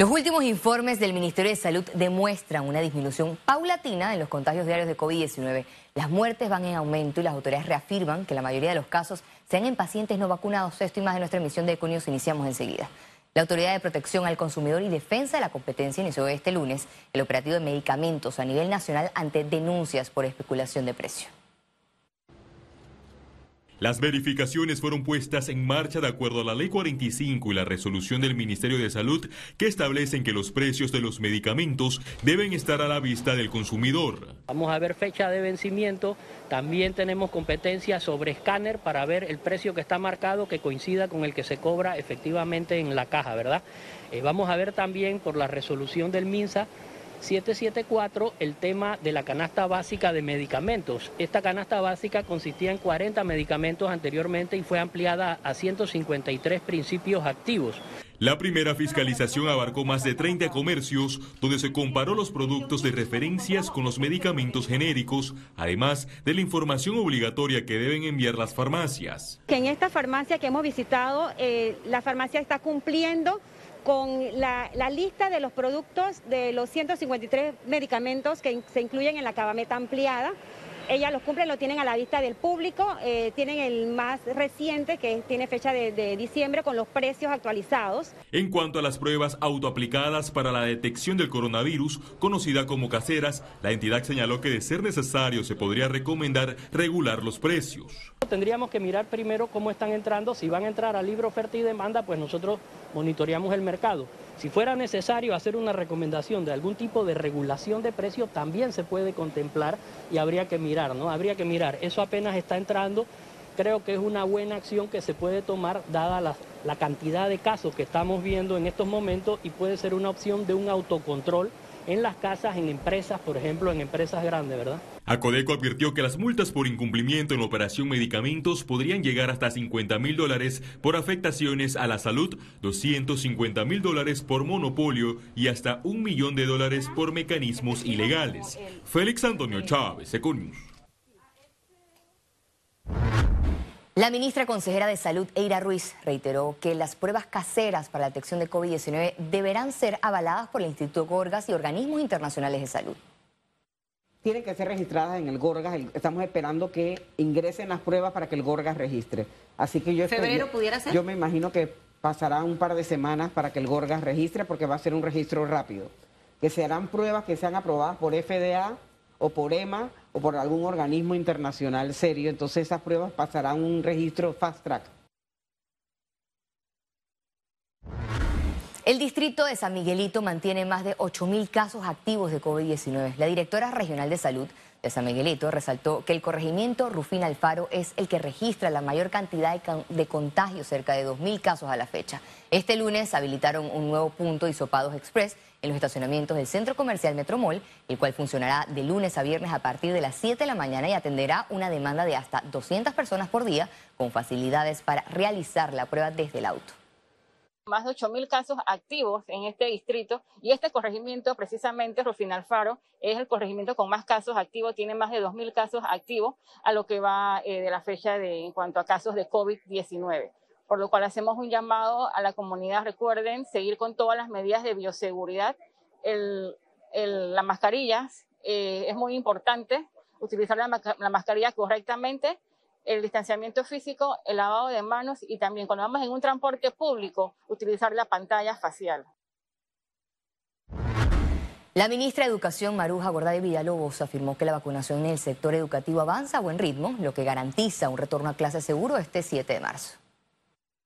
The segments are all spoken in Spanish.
Los últimos informes del Ministerio de Salud demuestran una disminución paulatina en los contagios diarios de COVID-19. Las muertes van en aumento y las autoridades reafirman que la mayoría de los casos sean en pacientes no vacunados. Esto y más de nuestra emisión de Econios iniciamos enseguida. La Autoridad de Protección al Consumidor y Defensa de la Competencia inició este lunes el operativo de medicamentos a nivel nacional ante denuncias por especulación de precio. Las verificaciones fueron puestas en marcha de acuerdo a la Ley 45 y la resolución del Ministerio de Salud que establecen que los precios de los medicamentos deben estar a la vista del consumidor. Vamos a ver fecha de vencimiento, también tenemos competencia sobre escáner para ver el precio que está marcado que coincida con el que se cobra efectivamente en la caja, ¿verdad? Eh, vamos a ver también por la resolución del MINSA 774, el tema de la canasta básica de medicamentos. Esta canasta básica consistía en 40 medicamentos anteriormente y fue ampliada a 153 principios activos. La primera fiscalización abarcó más de 30 comercios donde se comparó los productos de referencias con los medicamentos genéricos, además de la información obligatoria que deben enviar las farmacias. Que en esta farmacia que hemos visitado, eh, la farmacia está cumpliendo con la, lista de los productos de los 153 medicamentos que se incluyen en la cabameta ampliada. Ellas los cumplen, lo tienen a la vista del público, eh, tienen el más reciente que tiene fecha de, de, diciembre con los precios actualizados. En cuanto a las pruebas autoaplicadas para la detección del coronavirus, conocida como caseras, la entidad señaló que de ser necesario se podría recomendar regular los precios. Tendríamos que mirar primero cómo están entrando, si van a entrar a libre oferta y demanda, pues nosotros monitoreamos el mercado. Si fuera necesario hacer una recomendación de algún tipo de regulación de precios, también se puede contemplar y habría que mirar, ¿no? Habría que mirar. Eso apenas está entrando. Creo que es una buena acción que se puede tomar dada la, cantidad de casos que estamos viendo en estos momentos y puede ser una opción de un autocontrol en las casas, en empresas, por ejemplo, en empresas grandes, ¿verdad? Acodeco advirtió que las multas por incumplimiento en la operación medicamentos podrían llegar hasta 50 mil dólares por afectaciones a la salud, 250 mil dólares por monopolio y hasta un millón de dólares por mecanismos ilegales. Félix Antonio Chávez, Econius. La ministra consejera de Salud, Eira Ruiz, reiteró que las pruebas caseras para la detección de COVID-19 deberán ser avaladas por el Instituto Gorgas y organismos internacionales de salud. Tienen que ser registradas en el Gorgas. Estamos esperando que ingresen las pruebas para que el Gorgas registre. Así que yo ¿Febrero pudiera ser? Yo me imagino que pasará un par de semanas para que el Gorgas registre porque va a ser un registro rápido. Que se harán pruebas que sean aprobadas por FDA o por EMA o por algún organismo internacional serio, entonces esas pruebas pasarán un registro fast track. El distrito de San Miguelito mantiene más de 8.000 casos activos de COVID-19. La directora regional de salud de San Miguelito resaltó que el corregimiento Rufín Alfaro es el que registra la mayor cantidad de, contagios, cerca de 2.000 casos a la fecha. Este lunes habilitaron un nuevo punto de Isopados Express en los estacionamientos del centro comercial Metromol, el cual funcionará de lunes a viernes a partir de las 7 de la mañana y atenderá una demanda de hasta 200 personas por día con facilidades para realizar la prueba desde el auto más de 8.000 casos activos en este distrito y este corregimiento, precisamente Rufín Alfaro, es el corregimiento con más casos activos, tiene más de 2.000 casos activos a lo que va eh, de la fecha de, en cuanto a casos de COVID-19. Por lo cual hacemos un llamado a la comunidad, recuerden, seguir con todas las medidas de bioseguridad. El, la mascarilla eh, es muy importante, utilizar la mascarilla correctamente el distanciamiento físico, el lavado de manos y también cuando vamos en un transporte público, utilizar la pantalla facial. La ministra de Educación, Maruja de Villalobos, afirmó que la vacunación en el sector educativo avanza a buen ritmo, lo que garantiza un retorno a clase seguro este 7 de marzo.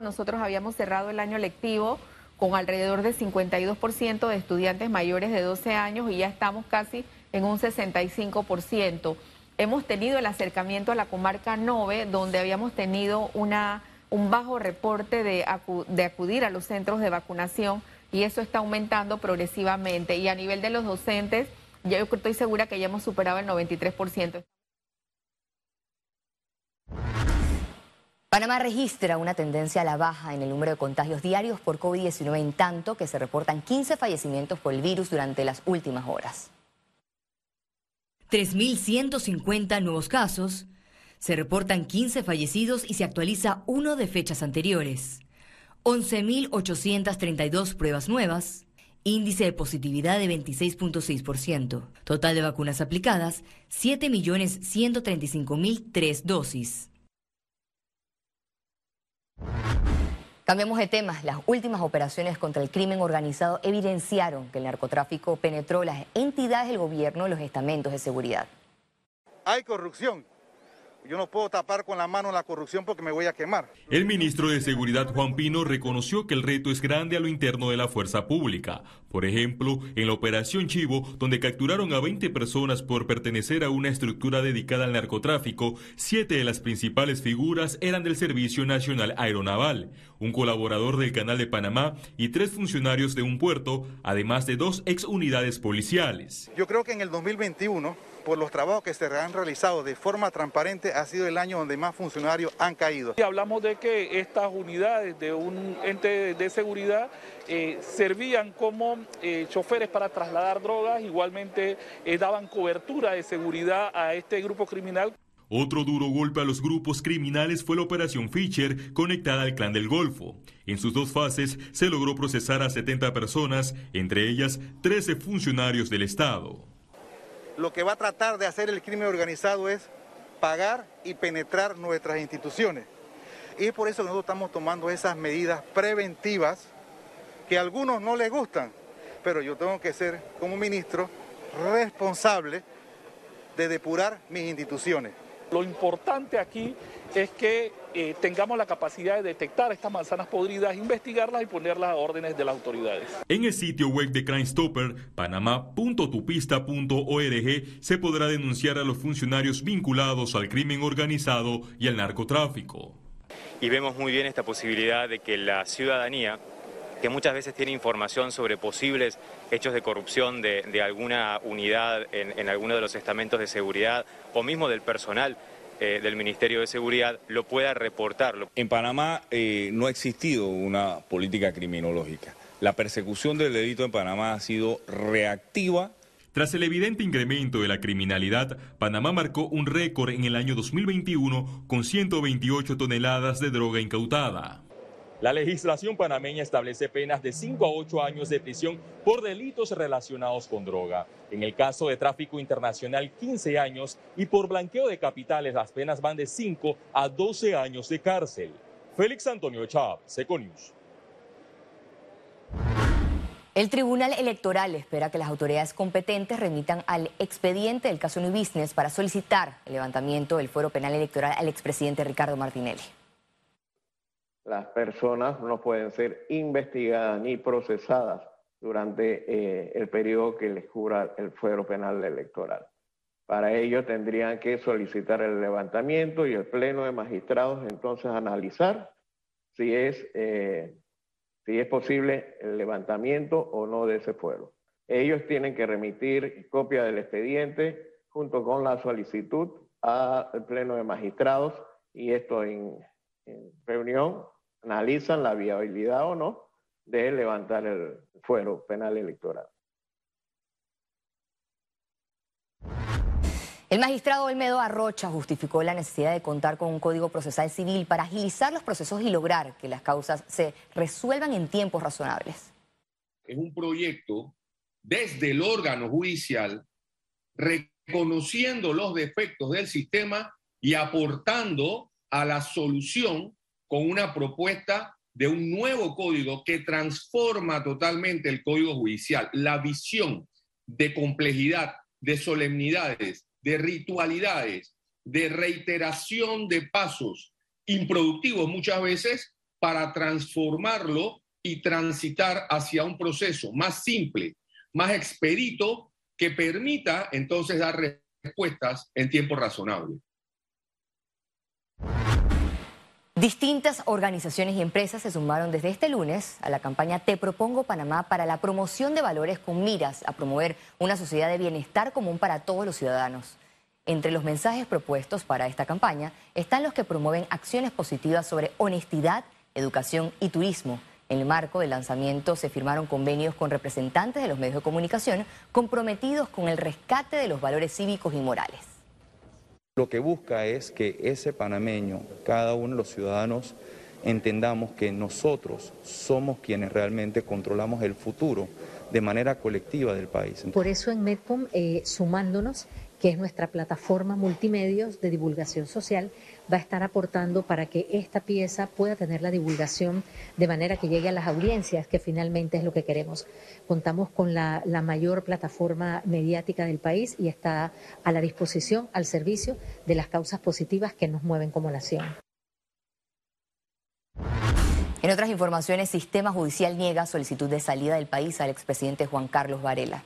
Nosotros habíamos cerrado el año lectivo con alrededor de 52% de estudiantes mayores de 12 años y ya estamos casi en un 65% hemos tenido el acercamiento a la comarca Nove, donde habíamos tenido una, un bajo reporte de, de acudir a los centros de vacunación y eso está aumentando progresivamente. Y a nivel de los docentes, ya yo estoy segura que ya hemos superado el 93%. Panamá registra una tendencia a la baja en el número de contagios diarios por COVID-19 en tanto que se reportan 15 fallecimientos por el virus durante las últimas horas. 3.150 nuevos casos, se reportan 15 fallecidos y se actualiza uno de fechas anteriores, 11.832 pruebas nuevas índice de positividad de 26.6%. Total de vacunas aplicadas, 7.135.003 dosis. Cambiamos de tema. Las últimas operaciones contra el crimen organizado evidenciaron que el narcotráfico penetró las entidades del gobierno y los estamentos de seguridad. Hay corrupción, yo no puedo tapar con la mano la corrupción porque me voy a quemar. El ministro de Seguridad Juan Pino reconoció que el reto es grande a lo interno de la fuerza pública. Por ejemplo, en la operación Chivo, donde capturaron a 20 personas por pertenecer a una estructura dedicada al narcotráfico, siete de las principales figuras eran del Servicio Nacional Aeronaval, un colaborador del Canal de Panamá y tres funcionarios de un puerto, además de dos ex unidades policiales. Yo creo que en el 2021 por los trabajos que se han realizado de forma transparente, ha sido el año donde más funcionarios han caído. Y hablamos de que estas unidades de un ente de seguridad eh, servían como eh, choferes para trasladar drogas, igualmente eh, daban cobertura de seguridad a este grupo criminal. Otro duro golpe a los grupos criminales fue la operación Fischer conectada al Clan del Golfo. En sus dos fases se logró procesar a 70 personas, entre ellas 13 funcionarios del Estado lo que va a tratar de hacer el crimen organizado es pagar y penetrar nuestras instituciones. Y es por eso que nosotros estamos tomando esas medidas preventivas que a algunos no les gustan, pero yo tengo que ser como ministro responsable de depurar mis instituciones. Lo importante aquí es que eh, tengamos la capacidad de detectar estas manzanas podridas, investigarlas y ponerlas a órdenes de las autoridades. En el sitio web de Crime Stopper, panamá.tupista.org, se podrá denunciar a los funcionarios vinculados al crimen organizado y al narcotráfico. Y vemos muy bien esta posibilidad de que la ciudadanía que muchas veces tiene información sobre posibles hechos de corrupción de, alguna unidad en, en alguno de los estamentos de seguridad o mismo del personal eh, del Ministerio de Seguridad lo pueda reportar. En Panamá eh, no ha existido una política criminológica. La persecución del delito en Panamá ha sido reactiva tras el evidente incremento de la criminalidad, Panamá marcó un récord en el año 2021 con 128 toneladas de droga incautada. La legislación panameña establece penas de 5 a 8 años de prisión por delitos relacionados con droga. En el caso de tráfico internacional, 15 años y por blanqueo de capitales las penas van de 5 a 12 años de cárcel. Félix Antonio Chab, Seconius. El Tribunal Electoral espera que las autoridades competentes remitan al expediente del caso New Business para solicitar el levantamiento del fuero penal electoral al expresidente Ricardo Martinelli las personas no pueden ser investigadas ni procesadas durante eh, el periodo que les cubra el fuero penal electoral. Para ello tendrían que solicitar el levantamiento y el Pleno de Magistrados entonces analizar si es, eh, si es posible el levantamiento o no de ese fuero. Ellos tienen que remitir copia del expediente junto con la solicitud al Pleno de Magistrados y esto en reunión analizan la viabilidad o no de levantar el fuero penal electoral. El magistrado Olmedo Arrocha justificó la necesidad de contar con un código procesal civil para agilizar los procesos y lograr que las causas se resuelvan en tiempos razonables. Es un proyecto desde el órgano judicial reconociendo los defectos del sistema y aportando a la solución con una propuesta de un nuevo código que transforma totalmente el código judicial, la visión de complejidad, de solemnidades, de ritualidades, de reiteración de pasos improductivos muchas veces para transformarlo y transitar hacia un proceso más simple, más expedito, que permita entonces dar respuestas en tiempo razonable. Distintas organizaciones y empresas se sumaron desde este lunes a la campaña Te Propongo Panamá para la promoción de valores con miras a promover una sociedad de bienestar común para todos los ciudadanos. Entre los mensajes propuestos para esta campaña están los que promueven acciones positivas sobre honestidad, educación y turismo. En el marco del lanzamiento se firmaron convenios con representantes de los medios de comunicación comprometidos con el rescate de los valores cívicos y morales. Lo que busca es que ese panameño, cada uno de los ciudadanos, entendamos que nosotros somos quienes realmente controlamos el futuro de manera colectiva del país. Por eso en Medcom, eh, sumándonos, que es nuestra plataforma multimedios de divulgación social, va a estar aportando para que esta pieza pueda tener la divulgación de manera que llegue a las audiencias, que finalmente es lo que queremos. Contamos con la, mayor plataforma mediática del país y está a la disposición, al servicio de las causas positivas que nos mueven como nación. En otras informaciones, Sistema Judicial niega solicitud de salida del país al expresidente Juan Carlos Varela.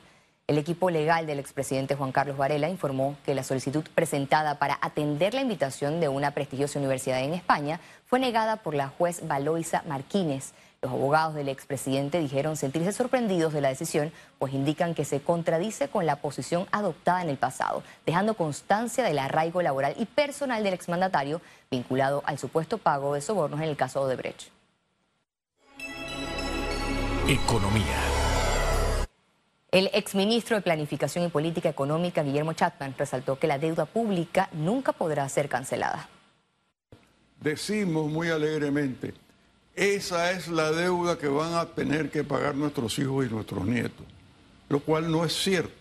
El equipo legal del expresidente Juan Carlos Varela informó que la solicitud presentada para atender la invitación de una prestigiosa universidad en España fue negada por la juez Valoisa Martínez. Los abogados del expresidente dijeron sentirse sorprendidos de la decisión, pues indican que se contradice con la posición adoptada en el pasado, dejando constancia del arraigo laboral y personal del exmandatario vinculado al supuesto pago de sobornos en el caso de Brecht. Economía. El exministro de Planificación y Política Económica, Guillermo Chatman, resaltó que la deuda pública nunca podrá ser cancelada. Decimos muy alegremente, esa es la deuda que van a tener que pagar nuestros hijos y nuestros nietos, lo cual no es cierto.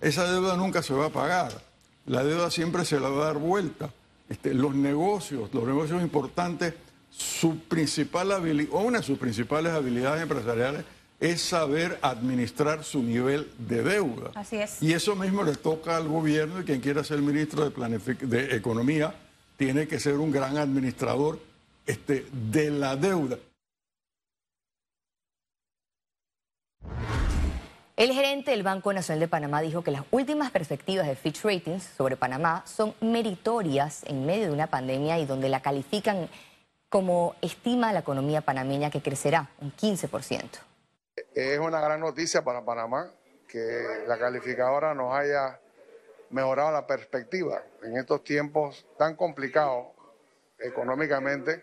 Esa deuda nunca se va a pagar, la deuda siempre se la va a dar vuelta. Este, los negocios, los negocios importantes su principal habilidad, una de sus principales habilidades empresariales es saber administrar su nivel de deuda. Así es. Y eso mismo le toca al gobierno y quien quiera ser ministro de, de Economía tiene que ser un gran administrador este, de la deuda. El gerente del Banco Nacional de Panamá dijo que las últimas perspectivas de Fitch Ratings sobre Panamá son meritorias en medio de una pandemia y donde la califican como estima la economía panameña que crecerá un 15%. Es una gran noticia para Panamá que la calificadora nos haya mejorado la perspectiva en estos tiempos tan complicados económicamente.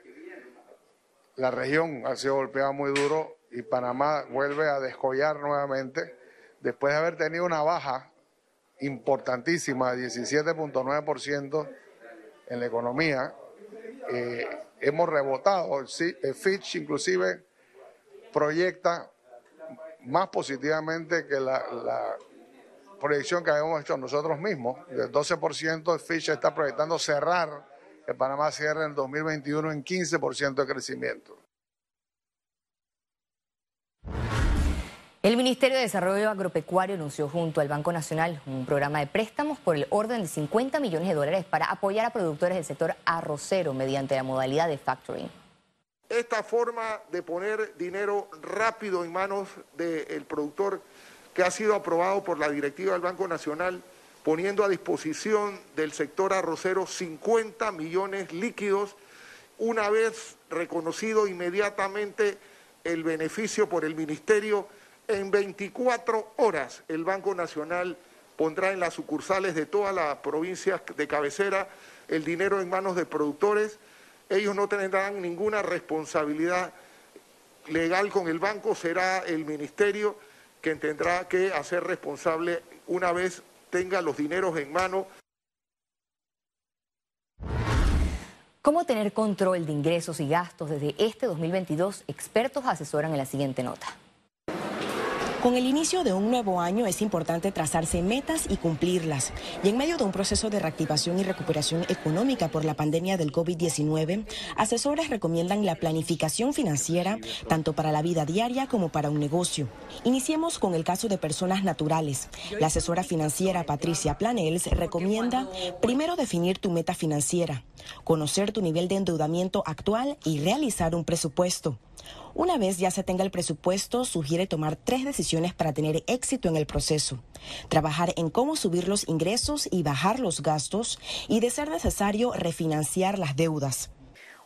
La región ha sido golpeada muy duro y Panamá vuelve a descollar nuevamente después de haber tenido una baja importantísima de 17.9% en la economía. Eh, hemos rebotado. El Fitch inclusive proyecta más positivamente que la, proyección que habíamos hecho nosotros mismos. Del 12% el Fitch está proyectando cerrar que Panamá cierre en 2021 en 15% de crecimiento. El Ministerio de Desarrollo Agropecuario anunció junto al Banco Nacional un programa de préstamos por el orden de 50 millones de dólares para apoyar a productores del sector arrocero mediante la modalidad de factoring. Esta forma de poner dinero rápido en manos del productor que ha sido aprobado por la directiva del Banco Nacional, poniendo a disposición del sector arrocero 50 millones líquidos, una vez reconocido inmediatamente el beneficio por el Ministerio en 24 horas el Banco Nacional pondrá en las sucursales de todas las provincias de cabecera el dinero en manos de productores. Ellos no tendrán ninguna responsabilidad legal con el banco, será el ministerio quien tendrá que hacer responsable una vez tenga los dineros en mano. ¿Cómo tener control de ingresos y gastos desde este 2022? Expertos asesoran en la siguiente nota. Con el inicio de un nuevo año es importante trazarse metas y cumplirlas. Y en medio de un proceso de reactivación y recuperación económica por la pandemia del COVID-19, asesores recomiendan la planificación financiera tanto para la vida diaria como para un negocio. Iniciemos con el caso de personas naturales. La asesora financiera Patricia Planels recomienda primero definir tu meta financiera, conocer tu nivel de endeudamiento actual y realizar un presupuesto. Una vez ya se tenga el presupuesto, sugiere tomar tres decisiones para tener éxito en el proceso. Trabajar en cómo subir los ingresos y bajar los gastos y, de ser necesario, refinanciar las deudas.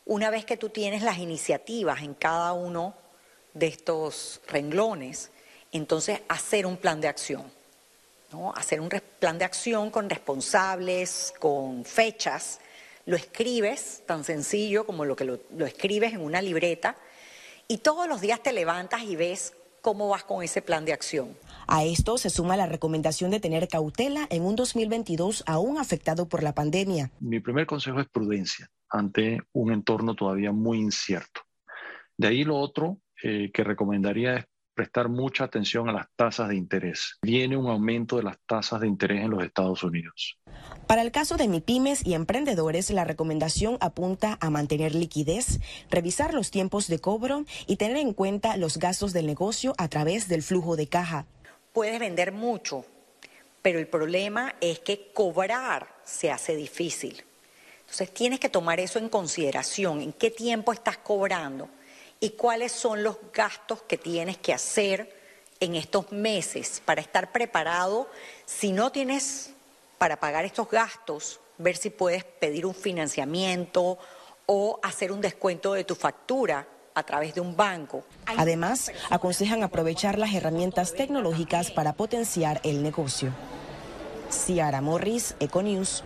Una vez que tú tienes las iniciativas en cada uno de estos renglones, entonces hacer un plan de acción. ¿no? Hacer un plan de acción con responsables, con fechas. Lo escribes, tan sencillo como lo que lo escribes en una libreta y todos los días te levantas y ves cómo vas con ese plan de acción. A esto se suma la recomendación de tener cautela en un 2022 aún afectado por la pandemia. Mi primer consejo es prudencia ante un entorno todavía muy incierto. De ahí lo otro eh, que recomendaría es prestar mucha atención a las tasas de interés. Viene un aumento de las tasas de interés en los Estados Unidos. Para el caso de MIPIMES y emprendedores, la recomendación apunta a mantener liquidez, revisar los tiempos de cobro y tener en cuenta los gastos del negocio a través del flujo de caja. Puedes vender mucho, pero el problema es que cobrar se hace difícil. Entonces tienes que tomar eso en consideración, en qué tiempo estás cobrando y cuáles son los gastos que tienes que hacer en estos meses para estar preparado. Si no tienes para pagar estos gastos, ver si puedes pedir un financiamiento o hacer un descuento de tu factura a través de un banco. Además, aconsejan aprovechar las herramientas tecnológicas para potenciar el negocio. Ciara Morris, Econews.